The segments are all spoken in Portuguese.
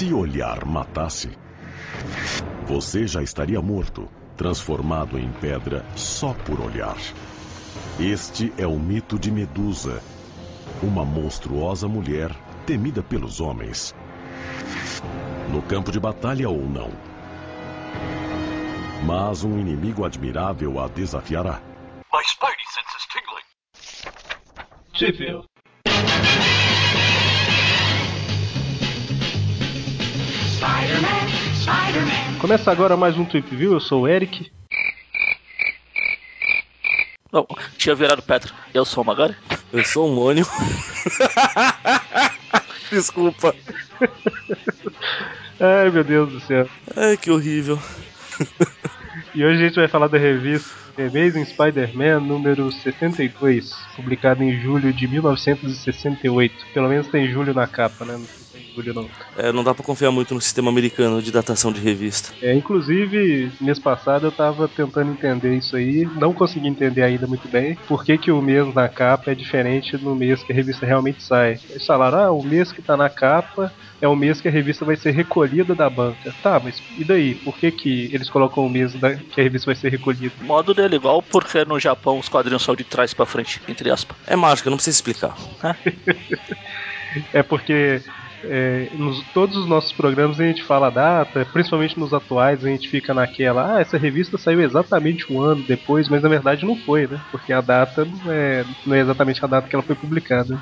Se olhar matasse, você já estaria morto, transformado em pedra só por olhar. Este é o mito de Medusa, uma monstruosa mulher temida pelos homens. No campo de batalha ou não. Mas um inimigo admirável a desafiará. My Spidey sense is tingling. Sheffield. Começa agora mais um Trip View, eu sou o Eric. Não, tinha virado Petro. Eu sou o Magari. Eu sou o Mônio. Desculpa. Ai, meu Deus do céu. Ai, que horrível. E hoje a gente vai falar da revista Amazing Spider-Man número 72, publicada em julho de 1968. Pelo menos tem julho na capa, né? Não tem julho não. É, não dá pra confiar muito no sistema americano de datação de revista. É, inclusive, mês passado eu tava tentando entender isso aí, não consegui entender ainda muito bem, por que, que o mês na capa é diferente do mês que a revista realmente sai. Eles falaram, ah, o mês que tá na capa é o mês que a revista vai ser recolhida da banca. Tá, mas e daí? Por que, que eles colocam o mês da, que a revista vai ser recolhida? O modo dele é igual porque no Japão os quadrinhos são de trás pra frente, entre aspas. É mágica, não precisa explicar. É porque é, nos todos os nossos programas a gente fala a data, principalmente nos atuais, a gente fica naquela, ah, essa revista saiu exatamente um ano depois, mas na verdade não foi, né? Porque a data não é, não é exatamente a data que ela foi publicada.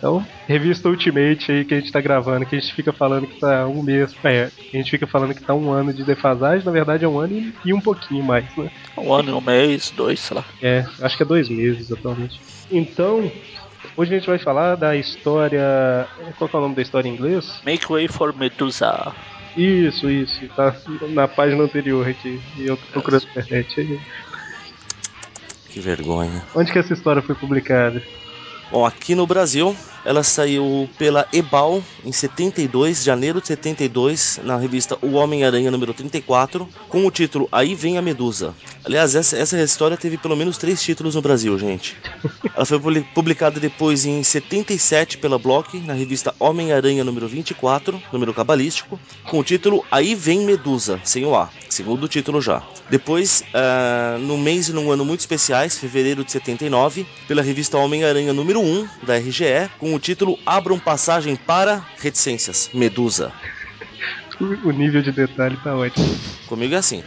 Então, revista Ultimate aí que a gente tá gravando, que a gente fica falando que tá um mês. É, a gente fica falando que tá um ano de defasagem, na verdade é um ano e, e um pouquinho mais, né? Um ano, um mês, dois, sei lá. É, acho que é dois meses atualmente. Então, hoje a gente vai falar da história. Qual que é o nome da história em inglês? Make Way for Medusa. Isso, isso. Tá na página anterior aqui. E eu tô procurando na internet aí. Que vergonha. Onde que essa história foi publicada? Bom, aqui no Brasil, ela saiu pela Ebal em 72, janeiro de 72, na revista O Homem-Aranha número 34, com o título Aí Vem a Medusa. Aliás, essa, essa história teve pelo menos três títulos no Brasil, gente. Ela foi publi- publicada depois em 77 pela Block, na revista Homem-Aranha número 24, número cabalístico, com o título Aí Vem Medusa, sem o A, segundo título já. Depois, ah, no mês e num ano muito especiais, fevereiro de 79, pela revista Homem-Aranha número 1, da RGE, com o título Abram Passagem para Reticências, Medusa. O nível de detalhe tá ótimo. Comigo é assim.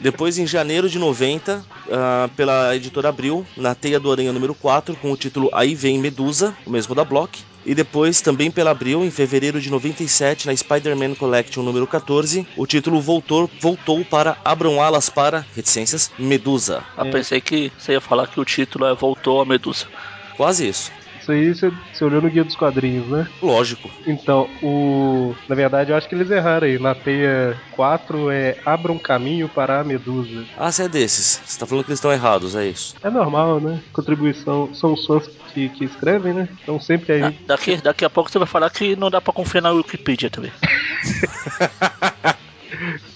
Depois, em janeiro de 90, ah, pela editora Abril, na Teia do Aranha número 4, com o título Aí Vem Medusa, o mesmo da Block. E depois, também pela Abril, em fevereiro de 97, na Spider-Man Collection número 14, o título voltou, voltou para Abram Alas para Reticências, Medusa. Eu pensei que você ia falar que o título é Voltou a Medusa. Quase isso. Isso aí você, você olhou no guia dos quadrinhos, né? Lógico. Então, o. Na verdade, eu acho que eles erraram aí. Na teia 4 é Abra um caminho para a Medusa. Ah, você é desses. Você tá falando que eles estão errados, é isso. É normal, né? Contribuição. São os fãs que, que escrevem, né? Então sempre aí. Ah, Daqui, daqui a pouco você vai falar que não dá pra confiar na Wikipedia também.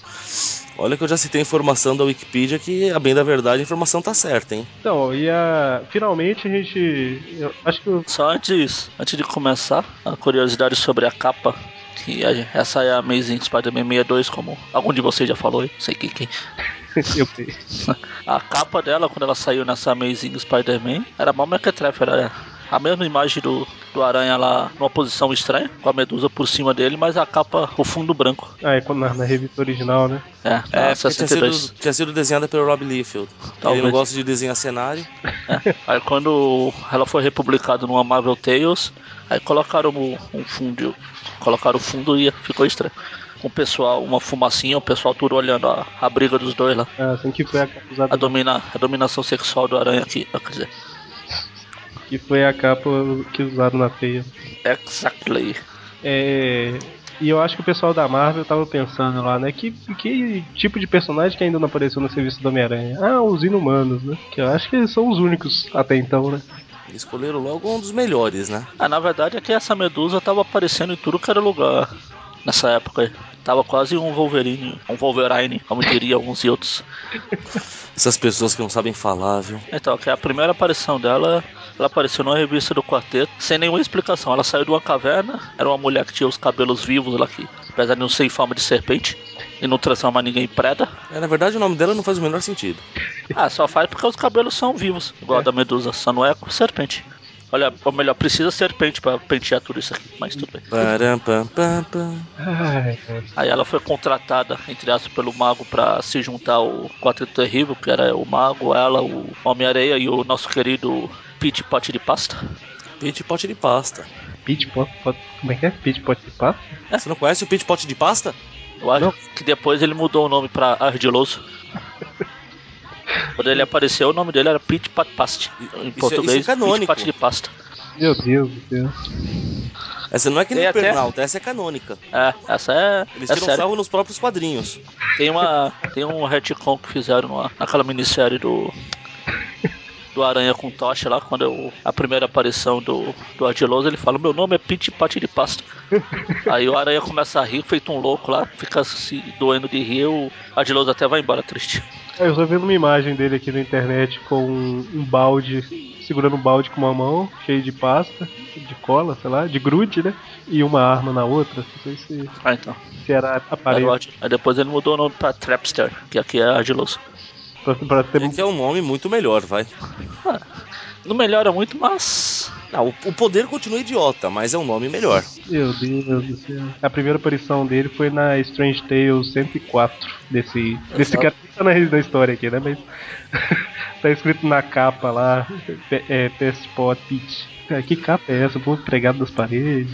Olha que eu já citei informação da Wikipedia que, a bem da verdade, a informação tá certa, hein? Então, e a. Finalmente a gente. Eu acho que eu. Só antes, antes de começar, a curiosidade sobre a capa. Que a- essa é a Amazing Spider-Man 62, como algum de vocês já falou, eu sei quem. quem. eu sei. A capa dela, quando ela saiu nessa Amazing Spider-Man, era mal mequetrefe, era a mesma imagem do, do Aranha lá numa posição estranha, com a medusa por cima dele, mas a capa, o fundo branco. Ah, é quando na, na revista original, né? É, É, a porque tinha 62. sido, tinha sido desenhada pelo Rob Liefeld. Talvez. Ele não gosta de desenhar cenário. Aí quando ela foi republicada numa Marvel Tales, aí colocaram um, um fundo, colocaram o fundo e ficou estranho. Com o pessoal, uma fumacinha, o pessoal tudo olhando a, a briga dos dois lá. Ah, assim que foi a capa usada. A, domina, a dominação sexual do aranha aqui, quer dizer, Que foi a capa que usaram na teia. exactly. É. E eu acho que o pessoal da Marvel tava pensando lá, né? Que, que tipo de personagem que ainda não apareceu no serviço do Homem-Aranha? Ah, os inumanos, né? Que eu acho que eles são os únicos até então, né? Eles escolheram logo um dos melhores, né? Ah, na verdade é que essa medusa tava aparecendo em tudo que era lugar nessa época aí. Tava quase um Wolverine, um Wolverine, como diriam uns e outros. Essas pessoas que não sabem falar, viu? Então, que a primeira aparição dela, ela apareceu numa revista do quarteto, sem nenhuma explicação. Ela saiu de uma caverna, era uma mulher que tinha os cabelos vivos lá, que apesar de não ser em forma de serpente e não transformar ninguém em preda. É, na verdade, o nome dela não faz o menor sentido. Ah, só faz porque os cabelos são vivos, igual a da medusa, só não é com serpente. Olha, ou melhor, precisa serpente pra pentear tudo isso aqui, mas tudo bem. Param, pam, pam, pam. Ai, ai. Aí ela foi contratada, entre aspas, pelo mago pra se juntar ao Quarteto Terrível, que era o mago, ela, o Homem-Areia e o nosso querido Pete Pote de Pasta. Pit pote de pasta. Pit pot, pot, como é que é? Pit pot de pasta? Você não conhece o pit pote de pasta? Eu acho Não. que depois ele mudou o nome pra Ardiloso. Quando ele apareceu, o nome dele era Pete Pat Past. Em isso é português, canônico. Pete Pat de Pasta. Meu Deus do céu. Essa não é que nem até- Pernalta, essa é canônica. É, essa é. Eles é tiram sério. sarro nos próprios quadrinhos. Tem uma. Tem um retcon que fizeram numa- naquela minissérie do. Do Aranha com Tocha lá, quando eu, a primeira aparição do, do Ardiloso, ele fala, meu nome é Pete Pate de Pasta. Aí o Aranha começa a rir, feito um louco lá, fica se doendo de rir, o Ardiloso até vai embora triste. Eu tô vendo uma imagem dele aqui na internet com um, um balde, segurando um balde com uma mão, cheio de pasta, de cola, sei lá, de grude, né? E uma arma na outra. Não sei se, Ah, então. se era aparelho Aí depois ele mudou o nome pra Trapster, que aqui é Ardiloso. Pra, pra ter que é um nome muito melhor, vai. Não melhora muito, mas. Não, o, poder continua idiota, mas é um nome melhor. Meu Deus do céu. A primeira aparição dele foi na Strange Tales 104 desse, desse Exato. cara que tá na, na história aqui, né? Mas tá escrito na capa lá, é, Passport Pitch. Ah, Que capa é essa? O povo pregado das paredes.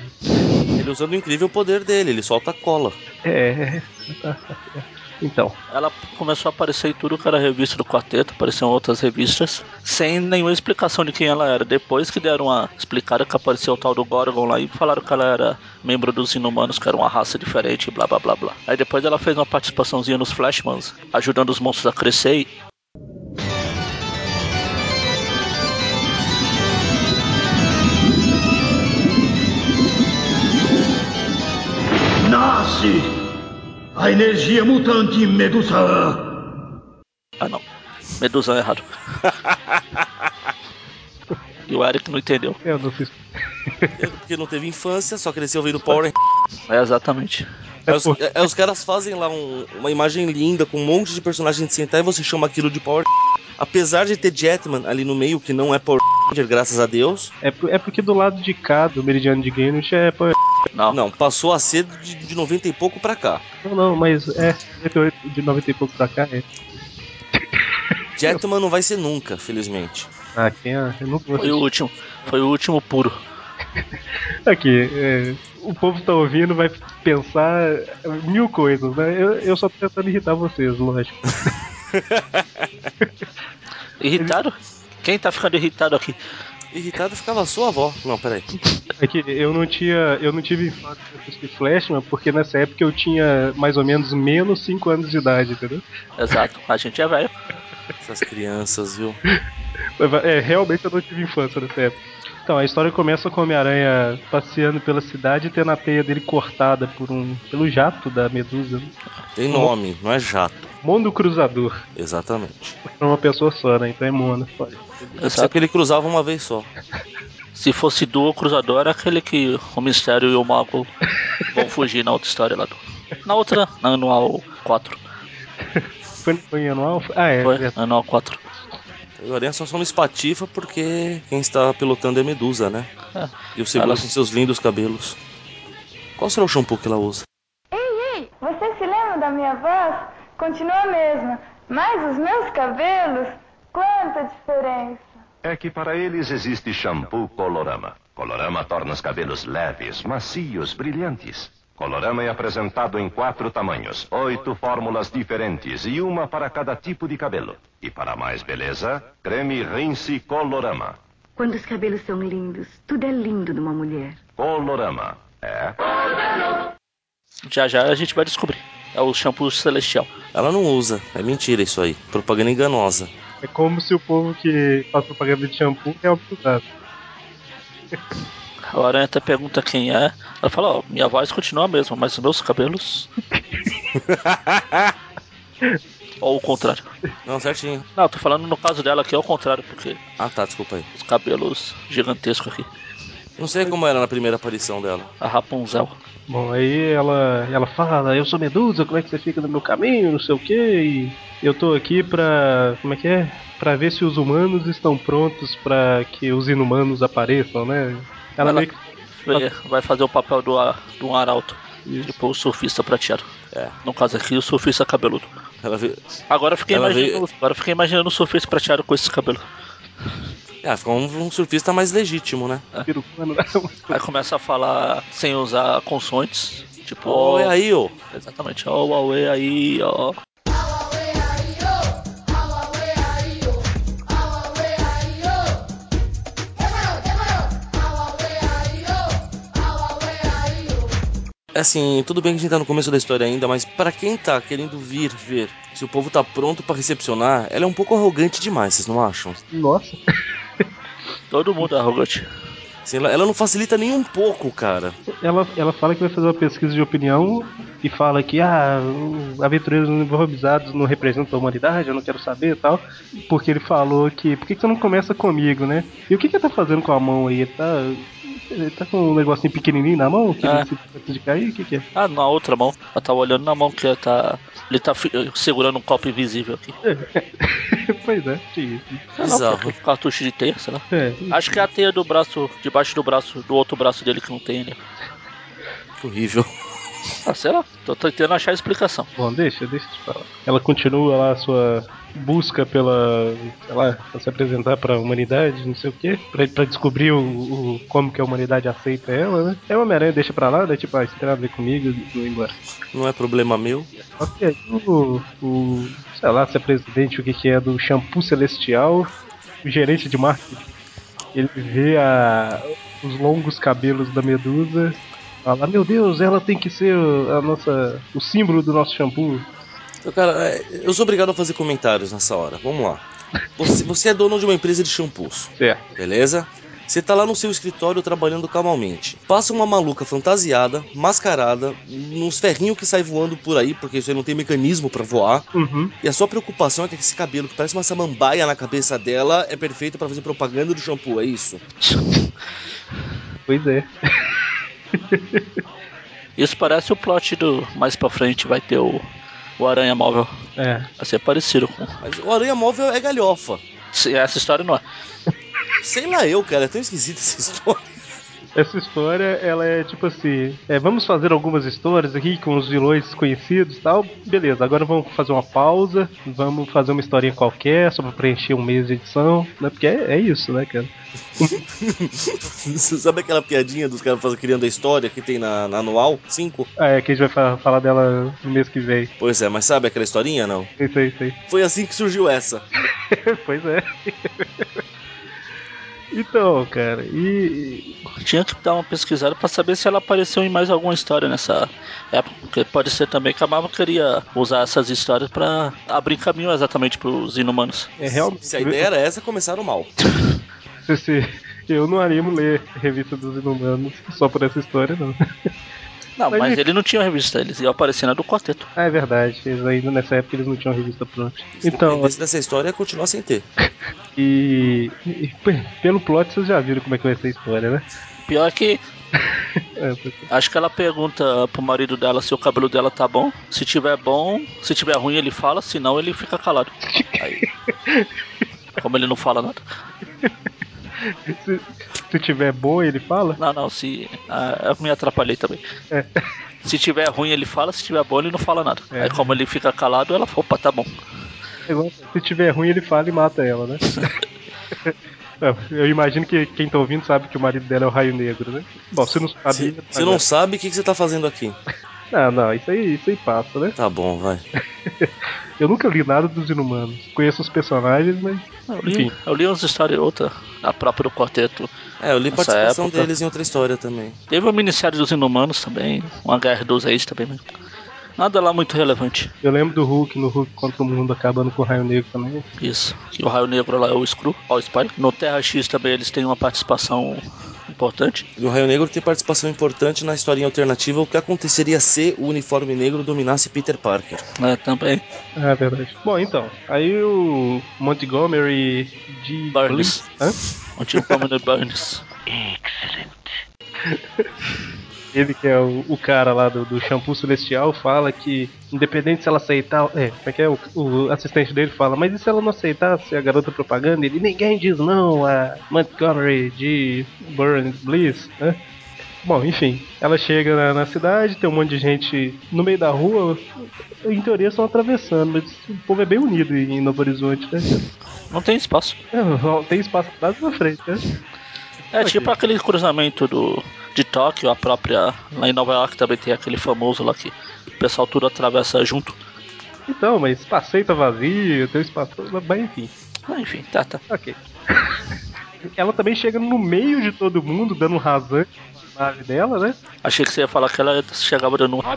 Ele usando o incrível poder dele, ele solta cola. É. Então, Ela começou a aparecer em tudo que era revista do quarteto, apareciam outras revistas, sem nenhuma explicação de quem ela era. Depois que deram uma explicada que apareceu o tal do Gorgon lá e falaram que ela era membro dos inumanos, que era uma raça diferente, blá blá blá blá. Aí depois ela fez uma participaçãozinha nos Flashmans, ajudando os monstros a crescer a energia mutante Medusa. Ah não. Medusão errado. e o Eric não entendeu. eu não sei. Porque não teve infância, só cresceu ouvindo Power É exatamente. Aí os, aí os caras fazem lá um- uma imagem linda com um monte de personagens de sentar e você chama aquilo de Power Apesar de ter Jetman ali no meio, que não é Power Ranger, graças a Deus, É, por- é porque do lado de cá do Meridiano de Greenwich é. pô, Não. não, passou a ser de, de 90 e pouco pra cá. Não, não, mas é 98 de 90 e pouco pra cá é. Jetman não vai ser nunca, felizmente. Ah, quem é? Eu vou Foi o último. Foi o último puro. Aqui, é, o povo tá ouvindo, vai pensar mil coisas, né? Eu, eu só tô tentando irritar vocês, lógico. Irritado? Quem tá ficando irritado aqui? Irritado ficava a sua avó. Não, peraí. É que eu não tinha. Eu não tive infância de Flashman, porque nessa época eu tinha mais ou menos menos 5 anos de idade, entendeu? Exato. A gente é velho. Essas crianças, viu? É, realmente eu não tive infância nessa época. Então, a história começa com o Homem-Aranha passeando pela cidade e tendo a teia dele cortada por um, pelo jato da Medusa. Tem nome, não é jato. Mundo Cruzador. Exatamente. É uma pessoa só, né? Então é mono. só. Só que ele cruzava uma vez só. Se fosse duo cruzador, era aquele que o Mistério e o Mago vão fugir na outra história lá do. Na outra, na anual 4. Foi, foi em anual? Ah, é. Foi? é. Anual 4. O Aranha só some espatifa porque quem está pilotando é Medusa, né? É. E o Seguro Ela- com seus lindos cabelos. Qual será o shampoo que ela usa? Ei, ei, você se lembra da minha voz? Continua a mesma, mas os meus cabelos, quanta diferença. É que para eles existe shampoo Colorama. Colorama torna os cabelos leves, macios, brilhantes. Colorama é apresentado em quatro tamanhos, oito fórmulas diferentes e uma para cada tipo de cabelo. E para mais beleza, creme Rinse Colorama. Quando os cabelos são lindos, tudo é lindo numa mulher. Colorama. É. Já já a gente vai descobrir. É o shampoo celestial. Ela não usa. É mentira isso aí. Propaganda enganosa. É como se o povo que faz propaganda de shampoo realmente usasse. A aranha até pergunta quem é. Ela fala, ó, minha voz continua a mesma, mas os meus cabelos. Ou o contrário. Não, certinho. Não, tô falando no caso dela aqui é o contrário, porque Ah, tá, desculpa aí. os cabelos gigantescos aqui. Não sei como era na primeira aparição dela. A Rapunzel. Bom, aí ela, ela fala, eu sou Medusa, como é que você fica no meu caminho, não sei o que, e eu tô aqui pra. como é que é? Pra ver se os humanos estão prontos pra que os inumanos apareçam, né? Ela Ela- meio que. Vai- Vai fazer o papel do, do arauto. Isso. Tipo o surfista prateado. É. No caso aqui, o surfista cabeludo. Ela veio. Agora eu fiquei Ela imaginando. Agora eu fiquei imaginando o surfista prateado com esses cabelos. Ah, ficou um, um surfista mais legítimo, né? Pirupano, Aí começa a falar sem usar consoantes. Tipo, Ó, é aí, ô. Exatamente, ó, o Huawei aí, ó. Assim, tudo bem que a gente tá no começo da história ainda, mas pra quem tá querendo vir ver se o povo tá pronto pra recepcionar, ela é um pouco arrogante demais, vocês não acham? Nossa. Todo mundo é arrogante. Assim, ela, ela não facilita nem um pouco, cara. Ela, ela fala que vai fazer uma pesquisa de opinião e fala que ah, os aventureiros uniformizados não representam a humanidade, eu não quero saber e tal. Porque ele falou que. Por que, que você não começa comigo, né? E o que, que ele tá fazendo com a mão aí? Ele tá. Ele tá com um negocinho pequenininho na mão, que É. ele de cair? O que, que é? Ah, na outra mão. Ela tá olhando na mão que ela tá. Ele tá segurando um copo invisível aqui. pois é, que isso. Sei lá, Bizarro. cartucho de teia, sei lá. É, Acho que é a teia do braço, debaixo do braço, do outro braço dele que não tem. Que horrível. Ah, sei lá, tô tentando achar a explicação. Bom, deixa, deixa te falar. Ela continua lá a sua busca pela, sei lá, pra se apresentar pra humanidade, não sei o quê, pra, pra descobrir o, o- como que a humanidade aceita ela, né? É uma Homem-Aranha, deixa pra lá, daí tipo, ah, isso tem nada a ver comigo, e vou embora. Não é problema meu. Só que aí o, o, sei lá, se é presidente, o que que é, do Shampoo Celestial, o gerente de marketing, ele vê a, os longos cabelos da Medusa, fala, meu Deus, ela tem que ser a nossa, o símbolo do nosso shampoo. Cara, é, eu sou obrigado a fazer comentários nessa hora. Vamos lá. Você, você é dono de uma empresa de shampoos, Certo. beleza? Você tá lá no seu escritório trabalhando calmamente. Passa uma maluca fantasiada, mascarada, nos ferrinhos que sai voando por aí, porque você não tem mecanismo pra voar. Uhum. E a sua preocupação é que esse cabelo, que parece uma samambaia na cabeça dela, é perfeito pra fazer propaganda do shampoo, é isso? Pois é. Isso parece o plot do. Mais pra frente vai ter o. O Aranha Móvel. É. Vai ser parecido com. Mas o Aranha Móvel é galhofa. Essa história não é. Sei lá eu, cara, é tão esquisita essa história. Essa história, ela é tipo assim: é, vamos fazer algumas histórias aqui com os vilões conhecidos e tal. Beleza, agora vamos fazer uma pausa, vamos fazer uma historinha qualquer, só pra preencher um mês de edição, né? Porque é, é isso, né, cara? Você sabe aquela piadinha dos caras fazendo- criando a história que tem na, na anual 5? Ah, é que a gente vai fa- falar dela no mês que vem. Pois é, mas sabe aquela historinha, não? Isso aí, isso aí. Foi assim que surgiu essa. pois é. Então, cara, e. Tinha que dar uma pesquisada pra saber se ela apareceu em mais alguma história nessa época. Porque pode ser também que a Marvel queria usar essas histórias pra abrir caminho exatamente pros inumanos. É realmente. Se a ideia era essa, começaram mal. Eu não animo ler revista dos Inumanos só por essa história, não. Não, Mas mas e- ele não tinha revista, eles iam aparecer na do quarteto. Ah, é verdade. Eles ainda nessa época eles não tinham revista pronta. Então, Desse dessa história é continuar sem ter. e, e pelo plot vocês já viram como é que vai ser a história, né? Pior que É, porque- acho que ela pergunta pro marido dela se o cabelo dela tá bom. Se tiver bom, se tiver ruim ele fala, se não ele fica calado. Aí, como ele não fala nada. Se, se tiver bom, ele fala. Não, não, se. Ah, eu me atrapalhei também. É. Se tiver ruim ele fala, se tiver bom ele não fala nada. É. Aí como ele fica calado, ela fala, opa, tá bom. Se tiver ruim, ele fala e mata ela, né? É, Eu imagino que quem tá ouvindo sabe que o marido dela é o Raio Negro, né? Bom, se não sabe. Se, se não sabe, o que, que você tá fazendo aqui? Não, não, isso aí, isso aí passa, né? Tá bom, vai. Eu nunca li nada dos Inumanos. Conheço os personagens, mas. Eu li, Enfim. eu li umas histórias outra, a própria do quarteto. É, eu li Nessa participação época. deles em outra história também. Teve uma minissérie dos Inumanos também, uma Guerra dos Reis também. mas Nada lá muito relevante. Eu lembro do Hulk, no Hulk contra o mundo acabando com o Raio Negro também. Isso. Que o Raio Negro lá é o Screw, ó, o Spider. No Terra X também eles têm uma participação importante. E o Raio Negro tem participação importante na historinha alternativa o que aconteceria se o uniforme negro dominasse Peter Parker. É, também. É verdade. Bom, então, aí o Montgomery de Burns. Hã? Montgomery Burns. Ele que é o, o cara lá do, do shampoo celestial fala que, independente se ela aceitar. É, como é que é? O, o assistente dele fala, mas e se ela não aceitasse a garota propaganda? Ele, ninguém diz não a Montgomery de Burns Bliss, né? Bom, enfim, ela chega na, na cidade, tem um monte de gente no meio da rua. Em teoria estão atravessando, mas o povo é bem unido em Novo Horizonte, né? Não tem espaço. É, não tem espaço atrás e na frente, né? É tipo aquele cruzamento do, de Tóquio, a própria. Lá em Nova York também tem aquele famoso lá que o pessoal tudo atravessa junto. Então, mas passeio tá vazio, tem um espaço. Mas enfim, Ah, enfim, tá, tá. ok. Ela também chega no meio de todo mundo, dando um rasante na nave dela, né? Achei que você ia falar que ela chegava dando um.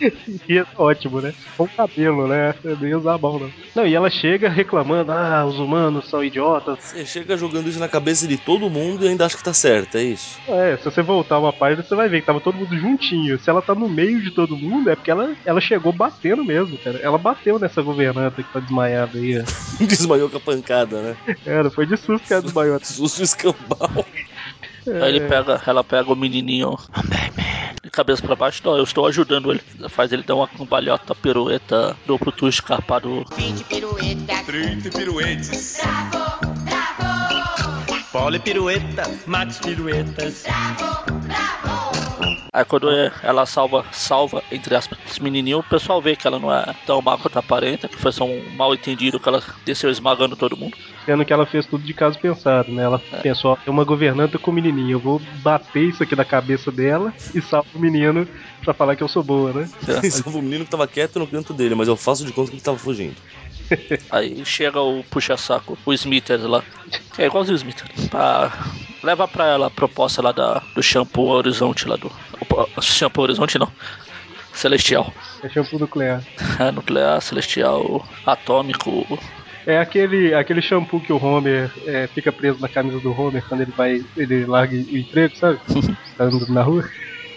é ótimo, né? Com o cabelo, né? Nem ia usar a mão, não. Não, e ela chega reclamando: ah, os humanos são idiotas. Você chega jogando isso na cabeça de todo mundo e ainda acha que tá certo, é isso? É, se você voltar uma página, você vai ver que tava todo mundo juntinho. Se ela tá no meio de todo mundo, é porque ela, ela chegou batendo mesmo, cara. Ela bateu nessa governanta que tá desmaiada aí. Desmaiou com a pancada, né? Era, foi de susto que ela desmaiou. Susto escambau. Aí ele pega, ela pega o menininho cabeça pra baixo. Não, eu estou ajudando ele. Faz ele dar uma cambalhota, pirueta, duplo twist carpado. 20 piruetas. 30 piruetes. Pole pirueta, Max piruetas. Aí quando é- ela salva, salva, entre aspas, esse menininho, o pessoal vê que ela não é tão má quanto aparenta, que foi só um mal entendido que ela desceu esmagando todo mundo. Sendo que ela fez tudo de caso pensado, né? Ela pensou, ó, tem uma governanta com o menininho, eu vou bater isso aqui na cabeça dela e salvo o menino pra falar que eu sou boa, né? Salva o menino que tava quieto no canto dele, mas eu faço de conta que ele tava fugindo. Aí chega o puxa-saco, o Smithers lá. É igualzinho o Smithers. Pra... Leva pra ela a proposta lá da, do shampoo Horizonte lá do. Opa, Shampoo Horizonte não. Celestial. É shampoo nuclear. É, nuclear, celestial, atômico. É aquele, aquele shampoo que o Homer é, fica preso na camisa do Homer quando ele vai. ele larga o emprego, sabe? tá andando na rua.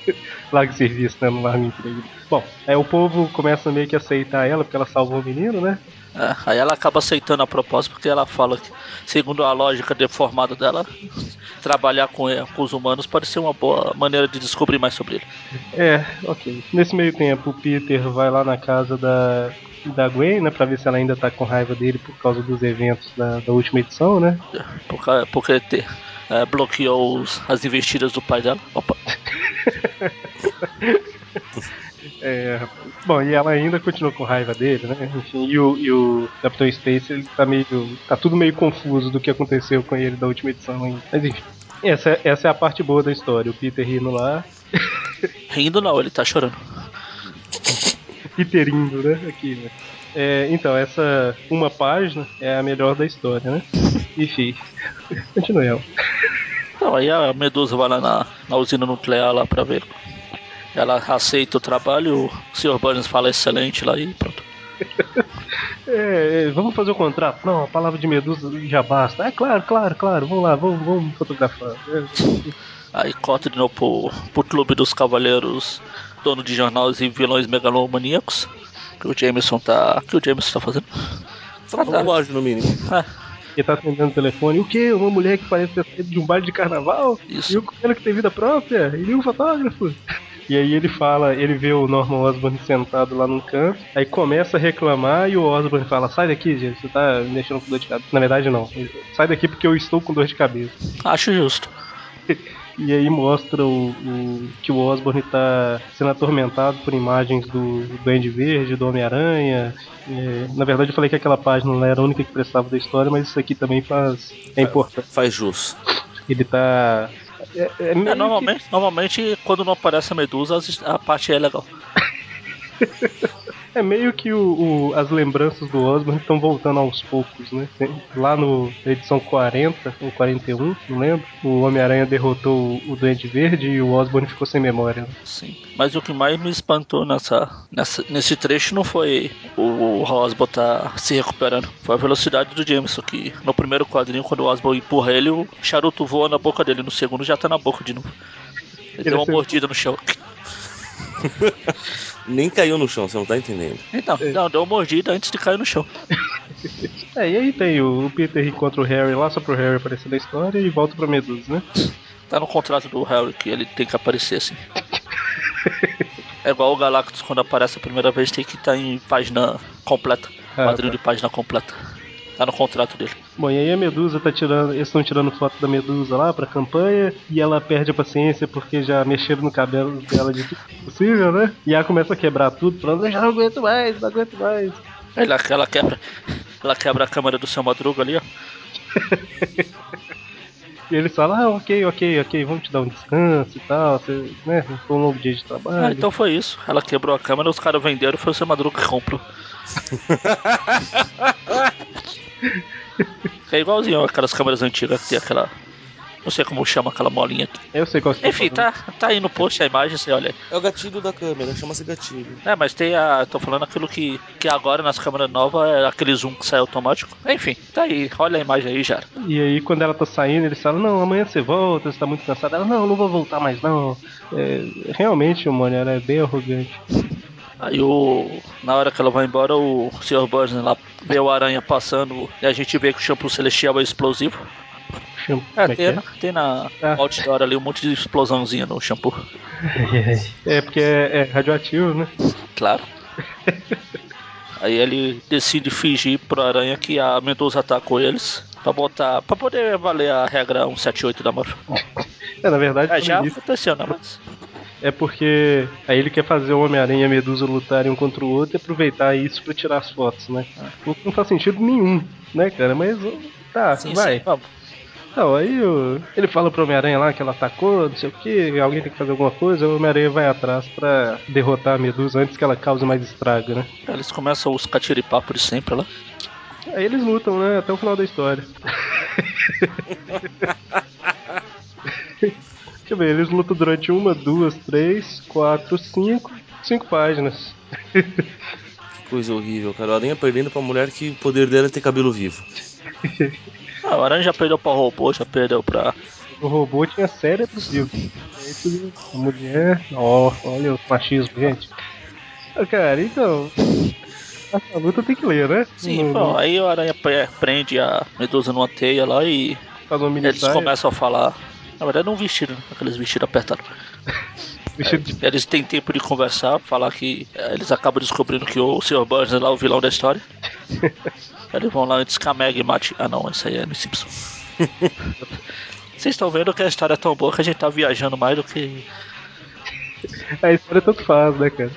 larga o serviço, né? Não larga o emprego. Bom, aí o povo começa meio que a aceitar ela porque ela salvou o menino, né? É, aí ela acaba aceitando a proposta porque ela fala que, segundo a lógica deformada dela, trabalhar com, ele- com os humanos pode ser uma boa maneira de descobrir mais sobre ele. É, ok. Nesse meio tempo, o Peter vai lá na casa da, da Gwen, né? Pra ver se ela ainda tá com raiva dele por causa dos eventos da, da última edição, né? Porque, porque ter, é, bloqueou os- as investidas do pai dela. Opa. É, bom, e ela ainda continua com raiva dele, né? Enfim, e o, e o Capitão Space, ele tá meio. tá tudo meio confuso do que aconteceu com ele da última edição ainda. Mas enfim. Essa, é- essa é a parte boa da história, o Peter rindo lá, Rindo não, ele tá chorando. Peter indo, né? Aqui, né? É, então, essa uma página é a melhor da história, né? Enfim, continuemos. Então, aí a Medusa vai lá na, na usina nuclear lá pra ver. Ela aceita o trabalho, o Sr. Burns fala excelente lá e pronto. É, é, vamos fazer o contrato? Não, a palavra de Medusa já basta. É claro, claro, claro, vamos lá, vamos, vamos fotografar. É, Aí corta de novo pro, pro clube dos cavaleiros, dono de jornais e vilões megalomaníacos. Que o Jameson tá. que o Jameson tá fazendo? Tá bobagem no mínimo. É, Ele tá atendendo o telefone. O quê? Uma mulher que parece ter saído de um baile de carnaval? Isso. E o cara que tem vida própria? E um fotógrafo? E aí ele fala, ele vê o Norman Osborn sentado lá num canto, aí começa a reclamar e o Osborn fala, sai daqui, gente, você tá me deixando com dor de cabeça. Na verdade não, sai daqui porque eu estou com dor de cabeça. acho justo. E aí mostra o, o- que o Osborn tá sendo atormentado por imagens do Duende Verde, do Homem-Aranha. É, na verdade eu falei que aquela página não era a única que prestava da história, mas isso aqui também faz é importante. Faz jus. Ele tá. É, é É, que- normalmente, normalmente, quando não aparece a Medusa, a parte é legal. É meio que o, o- as lembranças do Osborn estão voltando aos poucos, né? Lá no, na edição 40 ou 41, não lembro, o Homem-Aranha derrotou o, Duende Verde e o Osborn ficou sem memória. né? Sim. Mas o que mais me espantou nessa, nessa, nesse trecho não foi o, o Osborn tá se recuperando. Foi a velocidade do Jameson, que no primeiro quadrinho, quando o Osborn empurra ele, o charuto voa na boca dele. No segundo já tá na boca de novo. Ele deu uma Ele- mordida no chão. Nem caiu no chão, você não tá entendendo. Então, não, deu uma mordida antes de cair no chão. É, e aí tem o, Peter encontra o Harry lá só pro Harry aparecer na história e volta pra Medusa, né? Tá no contrato do Harry que ele tem que aparecer assim. É igual o Galactus quando aparece a primeira vez tem que estar em página completa. Ah, quadrinho tá. de página completa. Tá no contrato dele. Bom, e aí a Medusa tá tirando. Eles estão tirando foto da Medusa lá pra campanha e ela perde a paciência porque já mexeram no cabelo dela de tudo possível, né? E ela começa a quebrar tudo, falando, eu já não aguento mais, não aguento mais. Ela, ela quebra. Ela quebra a câmera do seu madruga ali, ó. E eles falam, ah, ok, ok, ok, vamos te dar um descanso e tal, você, né? Foi um novo dia de trabalho. Ah, então foi isso. Ela quebrou a câmera, os caras venderam foi o seu madruga que comprou. É igualzinho aquelas câmeras antigas que tem aquela. Não sei como chama aquela molinha aqui. Eu sei qual você Enfim, tá, tá aí no post a imagem, você olha. É o gatilho da câmera, chama-se gatilho. É, mas tem a. tô falando aquilo que, que agora nas câmeras novas é aquele zoom que sai automático. Enfim, tá aí, olha a imagem aí já. E aí, quando ela tá saindo, eles falam: Não, amanhã você volta, você tá muito cansada. Ela: Não, não vou voltar mais, não. É, realmente, mano, ela é bem arrogante. Aí o. Na hora que ela vai embora, o Sr. Burns lá vê o aranha passando e a gente vê que o shampoo celestial é explosivo. É, é tem, é? na- tem na Ah. outdoor ali um monte de explosãozinha no shampoo. É, porque é, é radioativo, né? Claro. Aí ele decide fingir pro aranha que a Medusa atacou eles. Pra botar. pra poder valer a regra 178 da Marvel. É, na verdade, É, já aconteceu, né? Mas. É porque aí ele quer fazer o Homem-Aranha e a Medusa lutarem um contra o outro e aproveitar isso pra tirar as fotos, né? O que não faz sentido nenhum, né, cara? Mas tá, Sim, vai. sim. Então, aí o- ele fala pro Homem-Aranha lá que ela atacou, não sei o que, alguém tem que fazer alguma coisa, o Homem-Aranha vai atrás pra derrotar a Medusa antes que ela cause mais estrago, né? Eles começam os catiripapos sempre lá. Aí eles lutam, né, até o final da história. Deixa eu ver, eles lutam durante uma, duas, três, quatro, cinco, cinco páginas. Que coisa horrível, cara. O aranha perdendo pra mulher que o poder dela é ter cabelo vivo. Ah, o aranha já perdeu pra robô, já perdeu pra. O robô tinha cérebro vivo. A mulher. Ó, olha o machismo, gente. Ah, Cara, então. Essa luta tem que ler, né? Sim, Não- bom, aí o aranha pre- prende a Medusa numa teia lá e Faz uma mini eles saia, começam a falar. Na verdade, não vestido, né? aqueles vestidos apertados. vestido de Eles têm tempo de conversar, falar que eh, eles acabam descobrindo que o Sr. Burns é lá o vilão da história. eles vão lá antes que a Meg mate. Ah, não, isso aí é no Simpson. Vocês estão vendo que a história é tão boa que a gente tá viajando mais do que. A história tanto faz, né, cara?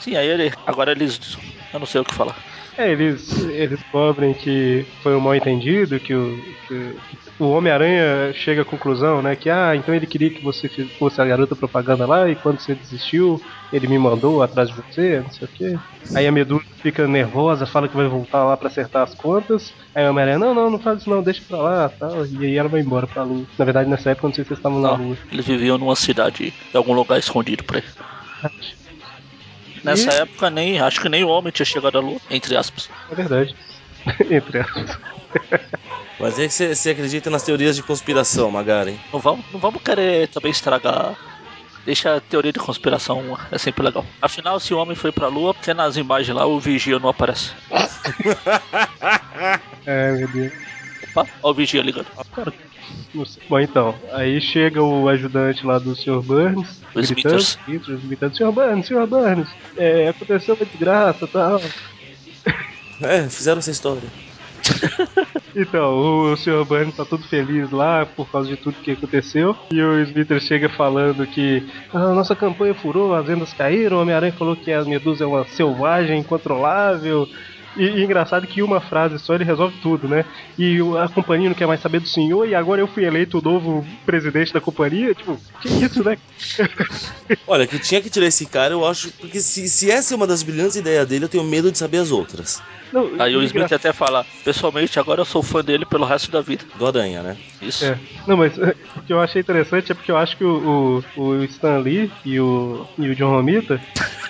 Sim, aí ele. Agora eles. Eu não sei o que falar. É, eles, eles descobrem que foi um mal entendido, que o, que o Homem-Aranha chega à conclusão, né? Que, ah, então ele queria que você fosse a garota propaganda lá, e quando você desistiu, ele me mandou atrás de você, não sei o quê. Aí a Medusa fica nervosa, fala que vai voltar lá pra acertar as contas. Aí o Homem-Aranha, não, não, não faz isso não, deixa pra lá, tal. E aí ela vai embora pra lua. Na verdade, nessa época, não sei se vocês estavam na Não, lua. eles viviam numa cidade, em algum lugar escondido por aí. Nessa E- época, nem. Acho que nem o homem tinha chegado à lua, entre aspas. É verdade. Entre aspas. Mas é que você acredita nas teorias de conspiração, Magaren. Não vamos, não vamos querer também estragar. Deixa a teoria de conspiração, é sempre legal. Afinal, se o homem foi pra lua, porque nas imagens lá o vigia não aparece. É, meu Deus. Ó o vigia ligando. Não sei. Bom, então, aí chega o ajudante lá do Sr. Burns, O gritando, gritando, Sr. Burns, Sr. Burns, é, aconteceu uma desgraça e tal. É, fizeram essa história. Então, o Sr. Burns tá todo feliz lá por causa de tudo que aconteceu. E o Smithers chega falando que a nossa campanha furou, as vendas caíram, o Homem-Aranha falou que a Medusa é uma selvagem incontrolável. E, e engraçado que uma frase só ele resolve tudo, né? E o- a companhia não quer mais saber do senhor, e agora eu fui eleito o novo presidente da companhia. Tipo, que isso, né? Olha, que tinha que tirar esse cara, eu acho. Porque se, se essa é uma das brilhantes ideias dele, eu tenho medo de saber as outras. Não, Aí o Smith até fala, pessoalmente agora eu sou fã dele pelo resto da vida. Do Aranha, né? Isso. É. Não, mas é, o que eu achei interessante é porque eu acho que o, o, o Stan Lee e o, e o John Romita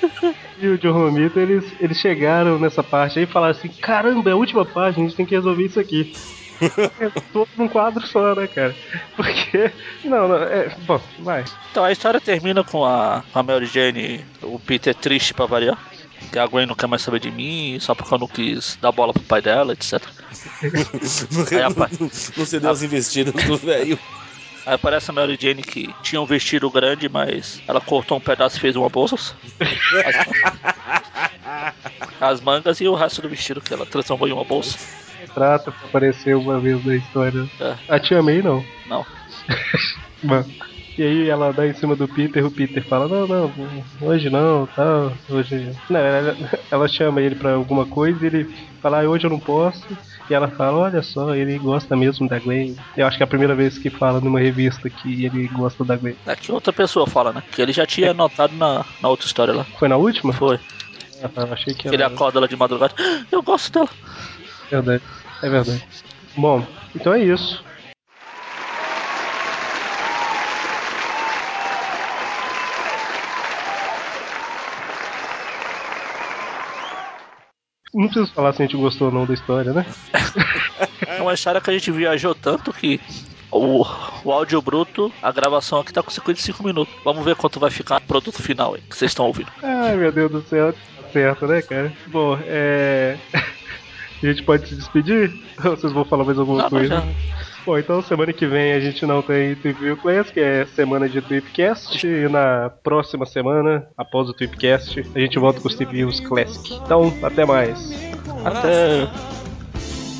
e o John Romita, eles, eles chegaram nessa parte aí e falaram assim, caramba, é a última página, a gente tem que resolver isso aqui. É todo num quadro só, né, cara? Porque. Não, não, é. Bom, vai. Então a história termina com a, a Mary Jane, o Peter triste pra variar. Que a Gwen não quer mais saber de mim, só porque eu não quis dar bola pro pai dela, etc. Aí, apa- Não cedeu as investidas do velho. Aí aparece a Mary Jane que tinha um vestido grande, mas ela cortou um pedaço e fez uma bolsa. As, as mangas e o resto do vestido que ela transformou em uma bolsa. Trata pra aparecer uma vez na história. É, A Tia May não. não. Mano. E aí ela dá em cima do Peter, o Peter fala, não, não, hoje não, tal, hoje. Não, ela, ela chama ele pra alguma coisa e ele fala, ah, hoje eu não posso. E ela fala, olha só, ele gosta mesmo da Gwen. Eu acho que é a primeira vez que fala numa revista que ele gosta da Gwen. É que outra pessoa fala, né? Que ele já tinha notado na, na outra história lá. Foi na última? Foi. Ah, tá, achei que Que ele acorda ela de madrugada. "Ah, Eu gosto dela. Verdade. É verdade. Bom, então é isso. Não preciso falar se a gente gostou ou não da história, né? É uma história que a gente viajou tanto que o, o áudio bruto, a gravação aqui tá com 55 minutos. Vamos ver quanto vai ficar o produto final aí, que vocês estão ouvindo. Ai, meu Deus do céu. Tá certo, né, cara? Bom, é. A gente pode se despedir? Ou vocês vão falar mais alguma Não, não, coisa? já. Bom, então semana que vem a gente não tem Trip Class, que é semana de Tripcast. E na próxima semana, após o Tripcast, a gente volta com os Trip Views Classic. Então, até mais. Até.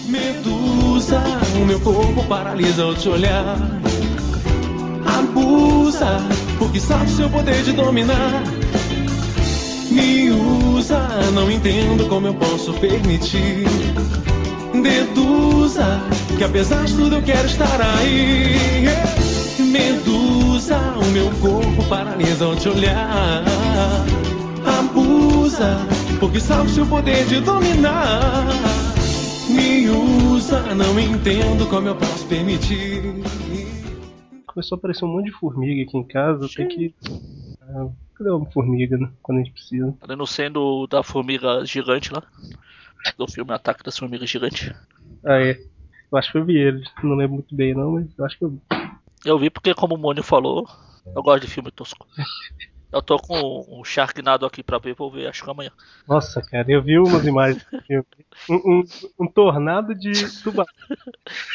Medusa, o meu corpo paralisa ao te olhar. Abusa, porque sabe seu poder de dominar. Me usa, não entendo como eu posso permitir. Deduza, que apesar de tudo eu quero estar aí. Medusa, o meu corpo paralisa ao te olhar. Abusa, porque sabe seu poder de dominar. Me usa, não entendo como eu posso permitir. Começou a aparecer um monte de formiga aqui em casa. Tem que. Ah, cadê uma formiga, né? Quando a gente precisa? Tá no sendo da formiga gigante lá. Do filme Ataque das Formigas Gigantes. Ah, é. Eu acho que eu vi ele. Não lembro muito bem, não, mas eu acho que eu vi. Eu vi porque, como o Mônio falou, eu gosto de filme tosco. Eu tô com um Sharknado aqui pra ver, vou ver, acho que amanhã. Nossa, cara, eu vi umas imagens. Um, um, um tornado de tubarão.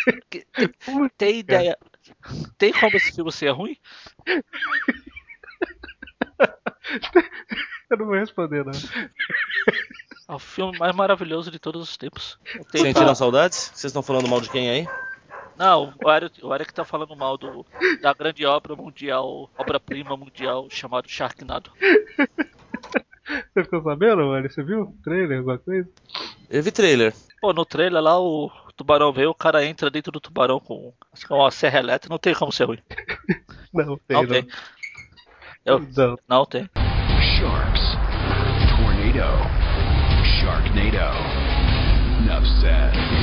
Tem ideia? Tem como esse filme ser ruim? Eu não vou responder, não. É o filme mais maravilhoso de todos os tempos. Sentiram pra- saudades? Vocês estão falando mal de quem aí? Não, o Eric, o Eric tá falando mal do, da grande obra mundial, obra-prima mundial chamado Sharknado. Você ficou sabendo, mano? Você viu? Trailer, alguma coisa? Eu vi trailer. Pô, no trailer lá o tubarão veio, o cara entra dentro do tubarão com acho que é uma serra elétrica, não tem como ser ruim. Não, tem. Não Não, tem. Eu, Não. não tem. Sharks. Tornado. Sharknado. Enough said.